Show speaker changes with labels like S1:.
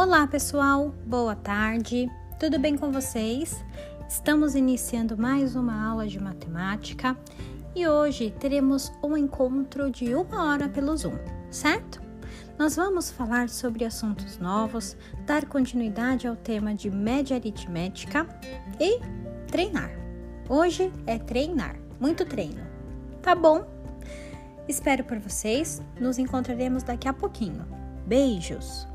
S1: Olá, pessoal. Boa tarde. Tudo bem com vocês? Estamos iniciando mais uma aula de matemática e hoje teremos um encontro de uma hora pelo Zoom, certo? Nós vamos falar sobre assuntos novos, dar continuidade ao tema de média aritmética e treinar. Hoje é treinar, muito treino. Tá bom? Espero por vocês. Nos encontraremos daqui a pouquinho. Beijos!